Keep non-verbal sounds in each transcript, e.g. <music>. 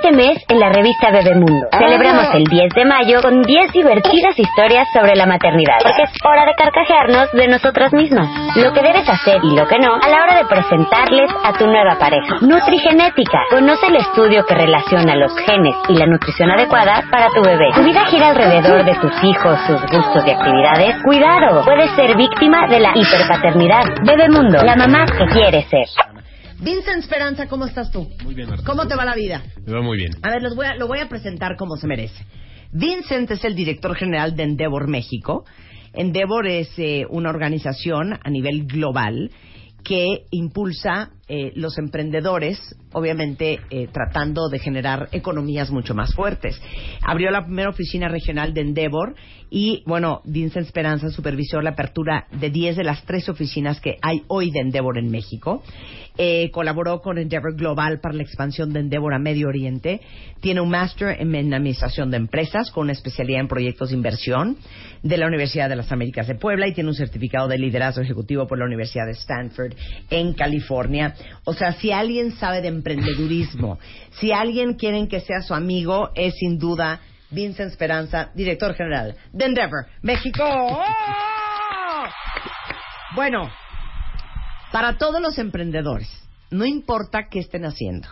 Este mes, en la revista Bebemundo, celebramos el 10 de mayo con 10 divertidas historias sobre la maternidad. Porque es hora de carcajearnos de nosotras mismas. Lo que debes hacer y lo que no a la hora de presentarles a tu nueva pareja. Nutrigenética. Conoce el estudio que relaciona los genes y la nutrición adecuada para tu bebé. Tu vida gira alrededor de tus hijos, sus gustos y actividades. Cuidado, puedes ser víctima de la hiperpaternidad. Bebemundo, la mamá que quiere ser. Vincent Esperanza, ¿cómo estás tú? Muy bien, Marta. ¿Cómo te va la vida? Me va muy bien. A ver, los voy a, lo voy a presentar como se merece. Vincent es el director general de Endeavor México. Endeavor es eh, una organización a nivel global que impulsa eh, los emprendedores, obviamente eh, tratando de generar economías mucho más fuertes. Abrió la primera oficina regional de Endeavor y, bueno, Vincent Esperanza supervisó la apertura de 10 de las tres oficinas que hay hoy de Endeavor en México. Eh, colaboró con Endeavor Global para la expansión de Endeavor a Medio Oriente. Tiene un máster en Administración de Empresas con una especialidad en proyectos de inversión de la Universidad de las Américas de Puebla y tiene un certificado de liderazgo ejecutivo por la Universidad de Stanford en California. O sea, si alguien sabe de emprendedurismo, si alguien quieren que sea su amigo, es sin duda Vincent Esperanza, director general de Endeavor, México. ¡Oh! Bueno, para todos los emprendedores, no importa qué estén haciendo,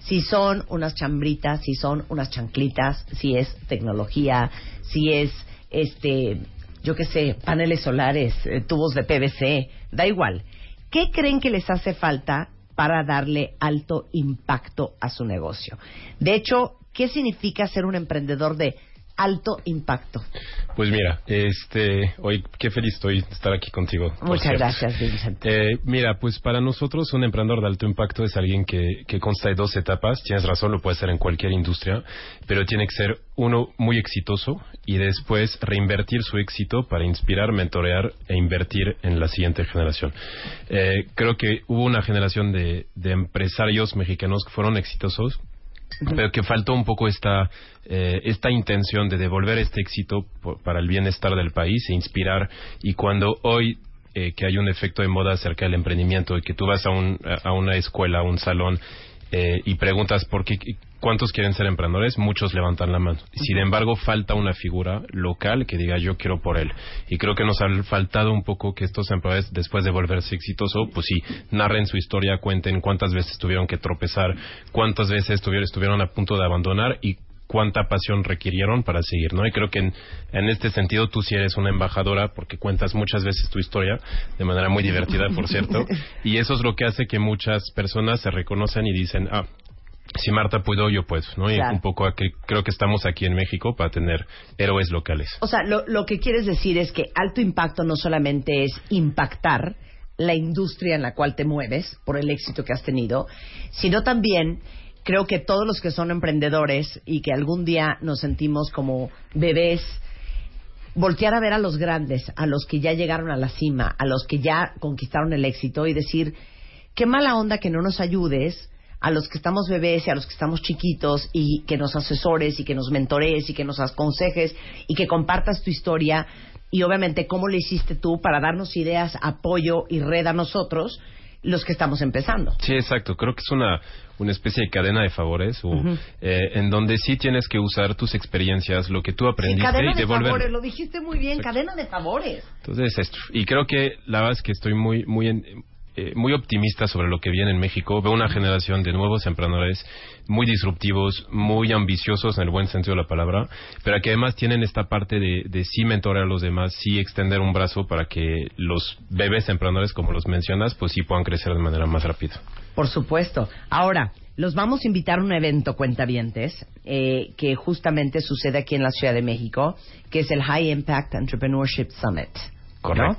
si son unas chambritas, si son unas chanclitas, si es tecnología, si es, este, yo qué sé, paneles solares, eh, tubos de PVC, da igual. ¿Qué creen que les hace falta para darle alto impacto a su negocio? De hecho, ¿qué significa ser un emprendedor de alto impacto? Pues mira, este, hoy qué feliz estoy de estar aquí contigo. Muchas gracias, Vincent. Eh, mira, pues para nosotros un emprendedor de alto impacto es alguien que, que consta de dos etapas. Tienes razón, lo puede ser en cualquier industria, pero tiene que ser uno muy exitoso y después reinvertir su éxito para inspirar, mentorear e invertir en la siguiente generación. Eh, creo que hubo una generación de, de empresarios mexicanos que fueron exitosos, pero que faltó un poco esta eh, esta intención de devolver este éxito por- para el bienestar del país e inspirar. Y cuando hoy eh, que hay un efecto de moda acerca del emprendimiento y que tú vas a, un, a una escuela, a un salón eh, y preguntas por qué, cuántos quieren ser emprendedores, muchos levantan la mano. Sin embargo, falta una figura local que diga yo quiero por él. Y creo que nos ha faltado un poco que estos emprendedores, después de volverse exitoso, pues sí, narren su historia, cuenten cuántas veces tuvieron que tropezar, cuántas veces estuvieron, estuvieron a punto de abandonar y cuánta pasión requirieron para seguir, ¿no? Y creo que en, en este sentido tú sí eres una embajadora porque cuentas muchas veces tu historia de manera muy divertida, por cierto, y eso es lo que hace que muchas personas se reconocen y dicen, ah, si Marta pudo, yo puedo, ¿no? Y Claro. un poco aquí, creo que estamos aquí en México para tener héroes locales. O sea, lo, lo que quieres decir es que alto impacto no solamente es impactar la industria en la cual te mueves por el éxito que has tenido, sino también creo que todos los que son emprendedores y que algún día nos sentimos como bebés, voltear a ver a los grandes, a los que ya llegaron a la cima, a los que ya conquistaron el éxito y decir, qué mala onda que no nos ayudes a los que estamos bebés y a los que estamos chiquitos y que nos asesores y que nos mentorees y que nos aconsejes y que compartas tu historia y obviamente cómo le hiciste tú para darnos ideas, apoyo y red a nosotros los que estamos empezando. Sí, exacto. Creo que es una, una especie de cadena de favores o, eh, en donde sí tienes que usar tus experiencias, lo que tú Sí, aprendiste cadena y de devolver. favores, lo dijiste muy bien, cadena de favores. Entonces, esto. Y creo que la verdad es que estoy muy, muy, en- eh, muy optimista sobre lo que viene en México. Veo una generación de nuevos emprendedores muy disruptivos, muy ambiciosos en el buen sentido de la palabra, pero que además tienen esta parte de, de sí mentorear a los demás, sí extender un brazo para que los bebés emprendedores, como los mencionas, pues sí puedan crecer de manera más rápida. Por supuesto. Ahora, los vamos a invitar a un evento, cuentavientes, eh, que justamente sucede aquí en la Ciudad de México, que es el High Impact Entrepreneurship Summit. ¿no?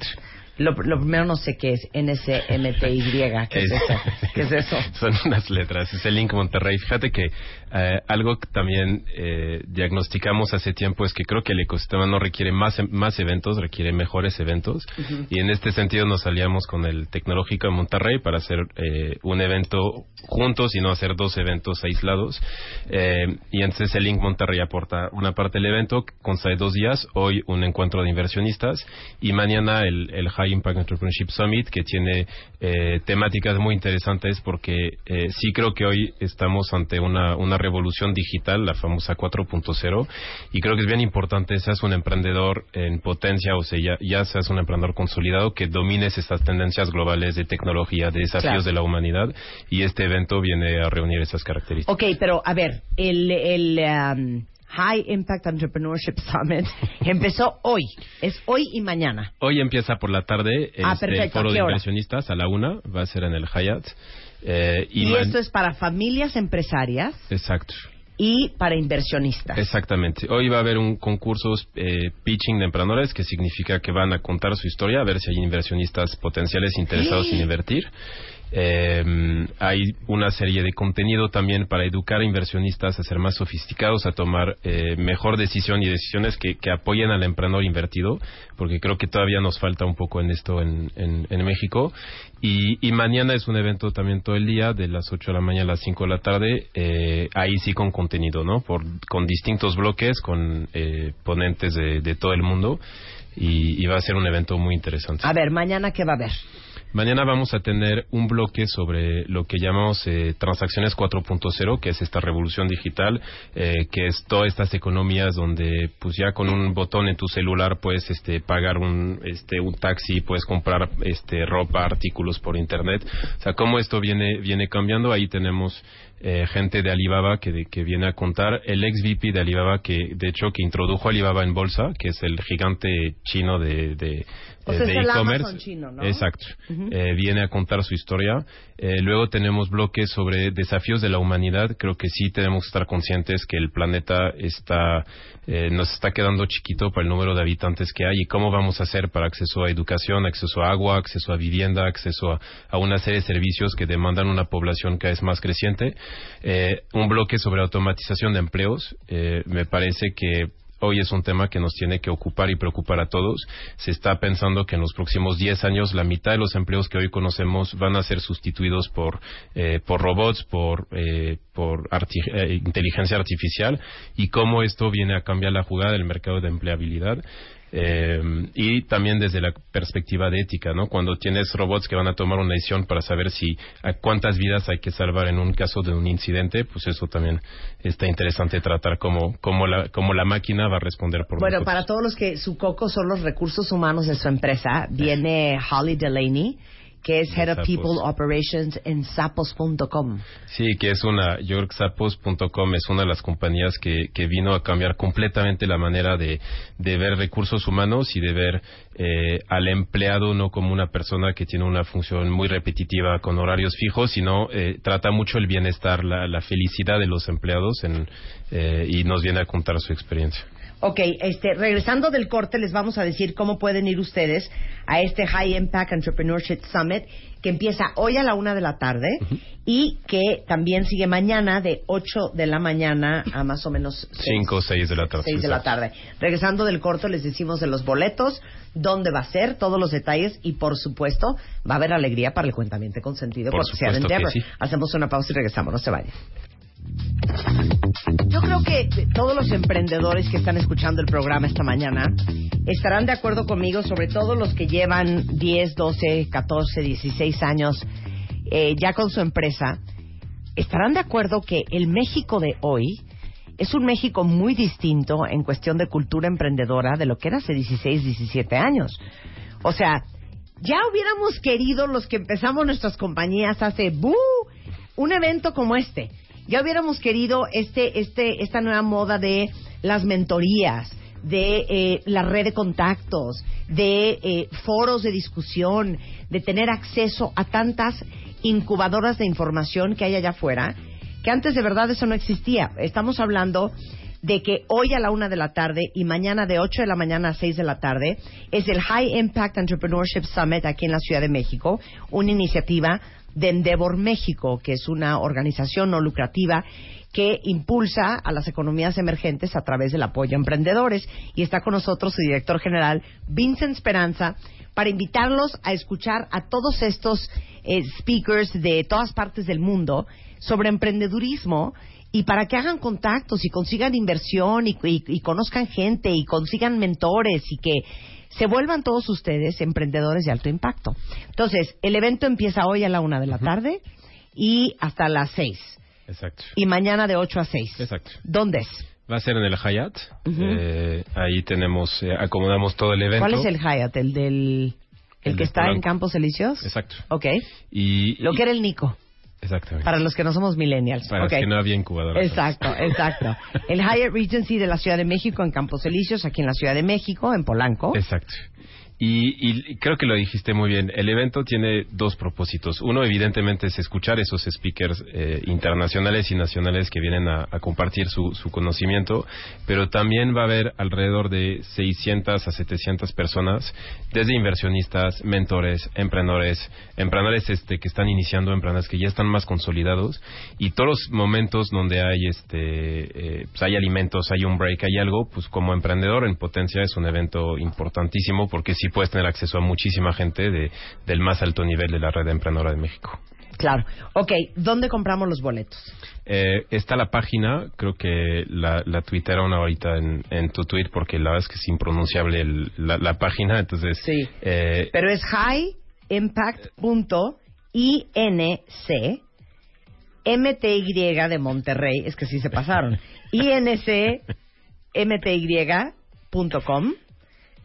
Lo, lo primero no sé qué es NSMTY. <laughs> ¿Qué es, eso? ¿Qué es eso? <laughs> Son unas letras. Es el Link Monterrey. Fíjate que eh, algo que también eh, diagnosticamos hace tiempo es que creo que el ecosistema no requiere más, más eventos, requiere mejores eventos. Y en este sentido nos aliamos con el Tecnológico de Monterrey para hacer eh, un evento juntos y no hacer dos eventos aislados. Eh, y entonces el Link Monterrey aporta una parte del evento, consta de dos días. Hoy un encuentro de inversionistas y mañana el, el High Impact Entrepreneurship Summit que tiene eh, temáticas muy interesantes porque eh, sí creo que hoy estamos ante una, una revolución digital, la famosa 4.0 y creo que es bien importante seas un emprendedor en potencia o sea ya, ya seas un emprendedor consolidado que domines estas tendencias globales de tecnología, de desafíos Claro. de la humanidad y este evento viene a reunir esas características. Ok, pero a ver, el, el um, High Impact Entrepreneurship Summit <laughs> empezó hoy. Es hoy y mañana. Hoy empieza por la tarde Ah, este, perfecto. foro ¿A de inversionistas a la una, va a ser en el Hyatt. Eh, Y, man- esto es para familias empresarias Exacto. y para inversionistas. Exactamente. Hoy va a haber un concurso eh, pitching de emprendedores, que significa que van a contar su historia, a ver si hay inversionistas potenciales interesados en invertir. Eh, hay una serie de contenido también para educar a inversionistas a ser más sofisticados, a tomar eh, mejor decisión y decisiones que, que apoyen al emprendedor invertido, porque creo que todavía nos falta un poco en esto en, en, México. Y, y mañana es un evento también todo el día, de las 8 de la mañana a las 5 de la tarde, eh, ahí sí con contenido, ¿no? Por, con distintos bloques, con eh, ponentes de, de todo el mundo. Y, y va a ser un evento muy interesante. A ver, mañana qué va a haber. Mañana vamos a tener un bloque sobre lo que llamamos eh, transacciones 4.0, que es esta revolución digital, eh, que es todas estas economías donde pues ya con un botón en tu celular puedes este, pagar un, este, un taxi, puedes comprar este, ropa, artículos por internet. O sea, cómo esto viene, viene cambiando. Ahí tenemos eh, gente de Alibaba que, de- que viene a contar, el ex VP de Alibaba que de hecho que introdujo Alibaba en bolsa, que es el gigante chino de, e-commerce. Exacto. Eh, viene a contar su historia. Eh, luego tenemos bloques sobre desafíos de la humanidad. Creo que sí tenemos que estar conscientes que el planeta está eh, nos está quedando chiquito para el número de habitantes que hay y cómo vamos a hacer para acceso a educación, acceso a agua, acceso a vivienda, acceso a, a una serie de servicios que demandan una población cada vez más creciente. Eh, un bloque sobre automatización de empleos. Eh, me parece que hoy es un tema que nos tiene que ocupar y preocupar a todos. Se está pensando que en los próximos 10 años la mitad de los empleos que hoy conocemos van a ser sustituidos por, eh, por robots, por, eh, por eh, inteligencia artificial y cómo esto viene a cambiar la jugada del mercado de empleabilidad. Eh, y también desde la perspectiva de ética, ¿no? Cuando tienes robots que van a tomar una decisión para saber si a cuántas vidas hay que salvar en un caso de un incidente, pues eso también está interesante tratar cómo, cómo, la, cómo la máquina va a responder por Bueno, nosotros. para todos los que su coco son los recursos humanos de su empresa, viene Holly Delaney, que es Head of. People Operations en sapos.com. Sí, que es una, yorksapos.com es una de las compañías que, que vino a cambiar completamente la manera de, de ver recursos humanos y de ver eh, al empleado no como una persona que tiene una función muy repetitiva con horarios fijos, sino eh, trata mucho el bienestar, la, la felicidad de los empleados en, eh, y nos viene a contar su experiencia. Ok, este, regresando del corte, les vamos a decir cómo pueden ir ustedes a este High Impact Entrepreneurship Summit que empieza hoy a la una de la tarde y que también sigue mañana de 8 de la mañana a más o menos 5 o 6 de la tarde. 6 de la tarde. Regresando del corto, les decimos de los boletos, dónde va a ser, todos los detalles y, por supuesto, va a haber alegría para el cuentamiento consentido Por cortesía de supuesto que Endeavor. sí. Hacemos una pausa y regresamos, no se vayan. Yo creo que todos los emprendedores que están escuchando el programa esta mañana estarán de acuerdo conmigo, sobre todo los que llevan 10, 12, 14, 16 años eh, ya con su empresa, estarán de acuerdo que el México de hoy es un México muy distinto en cuestión de cultura emprendedora de lo que era hace 16, 17 años. O sea, ya hubiéramos querido los que empezamos nuestras compañías hace ¡bu! un evento como este. Ya hubiéramos querido este, este, esta nueva moda de las mentorías, de eh, la red de contactos, de eh, foros de discusión, de tener acceso a tantas incubadoras de información que hay allá afuera, que antes de verdad eso no existía. Estamos hablando de que hoy a la una de la tarde y mañana de 8 de la mañana a 6 de la tarde es el High Impact Entrepreneurship Summit aquí en la Ciudad de México, una iniciativa de Endeavor México, que es una organización no lucrativa que impulsa a las economías emergentes a través del apoyo a emprendedores. Y está con nosotros su director general, Vincent Esperanza, para invitarlos a escuchar a todos estos eh, speakers de todas partes del mundo sobre emprendedurismo y para que hagan contactos y consigan inversión y, y conozcan gente y consigan mentores y que se vuelvan todos ustedes emprendedores de alto impacto. Entonces, el evento empieza hoy a la una de la tarde y hasta las seis. Exacto. Y mañana de ocho a seis. Exacto. ¿Dónde es? Va a ser en el Hyatt. eh, ahí tenemos, eh, acomodamos todo el evento. ¿Cuál es el Hyatt? ¿El del... el, El que está en. Campos Elíseos? Exacto. Ok. Y, Lo y- que era el Nico, Exactamente. para los que no somos millennials. Para Ok. los que no había incubadora. Exacto, exacto. <laughs> El Hyatt Regency de la Ciudad de México en Campos Elíseos, aquí en la Ciudad de México, en Polanco. Exacto. Y, y creo que lo dijiste muy bien. El evento tiene dos propósitos. Uno, evidentemente, es escuchar esos speakers eh, internacionales y nacionales que vienen a, compartir su, conocimiento, pero también va a haber alrededor de 600 a 700 personas, desde inversionistas, mentores, emprendedores, emprendedores este, que están iniciando, emprendedores que ya están más consolidados, y todos los momentos donde hay, este, eh, pues hay alimentos, hay un break, hay algo, pues como emprendedor en potencia es un evento importantísimo porque puedes tener acceso a muchísima gente de, del más alto nivel de la red emprendedora de México. Claro. Ok, ¿dónde compramos los boletos? Eh, está la página, creo que la, la tuitearon ahorita en, en tu tweet porque la verdad es que es impronunciable el- la, la página, entonces... Sí. eh, Pero es highimpact.inc MTY de Monterrey, es que sí se pasaron. <laughs> INCMTY.com.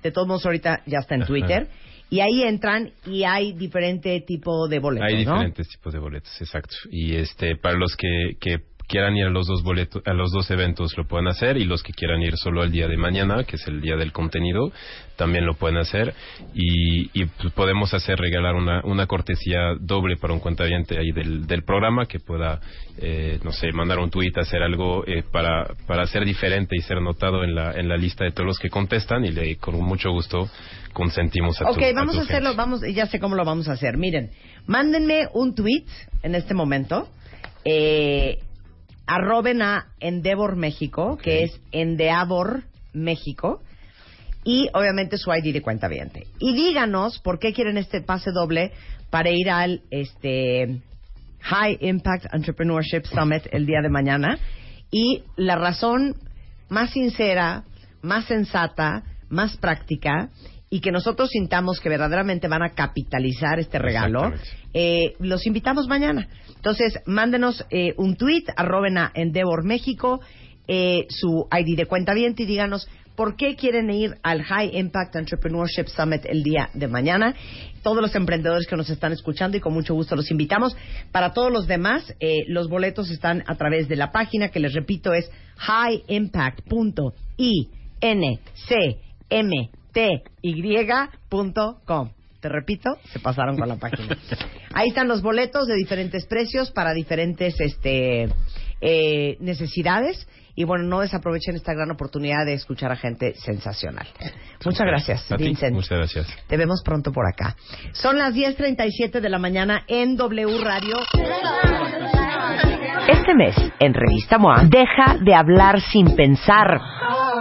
De todos modos, ahorita ya está en. Twitter. Y ahí entran y hay diferente tipo de boletos, Hay ¿no? diferentes tipos de boletos, exacto. Y este para los que, que quieran ir a los dos boletos, a los dos eventos lo pueden hacer y los que quieran ir solo el día de mañana, que es el día del contenido, también lo pueden hacer y, y, pues, podemos hacer regalar una, una cortesía doble para un cuentaviente ahí del, del programa que pueda, eh, no sé, mandar un tuit, hacer algo eh, para, para ser diferente y ser notado en la, en la lista de todos los que contestan y le, con mucho gusto consentimos a tu Ok, vamos tu a hacerlo, gente. vamos, ya sé cómo lo vamos a hacer. Miren, mándenme un tweet en este momento. Eh, arroben a Endeavor México, que es Endeavor México. Y obviamente su ID de cuenta viente. Y díganos por qué quieren este pase doble para ir al este High Impact Entrepreneurship Summit el día de mañana. Y la razón más sincera, más sensata, más práctica y que nosotros sintamos que verdaderamente van a capitalizar este regalo, eh, los invitamos mañana. Entonces, mándenos eh, un tweet, arroben a Endeavor México, eh, su ID de cuenta y díganos por qué quieren ir al High Impact Entrepreneurship Summit el día de mañana. Todos los emprendedores que nos están escuchando y con mucho gusto los invitamos. Para todos los demás, eh, los boletos están a través de la página que les repito es highimpact.inc.com. Te repito, se pasaron con la página. <laughs> Ahí están los boletos de diferentes precios para diferentes este, eh, necesidades. Y bueno, no desaprovechen esta gran oportunidad de escuchar a gente sensacional. Muchas gracias, A ti, Vincent. Muchas gracias. Te vemos pronto por acá. Son las 10.37 de la mañana en W Radio. Este mes, en Revista MOA, deja de hablar sin pensar.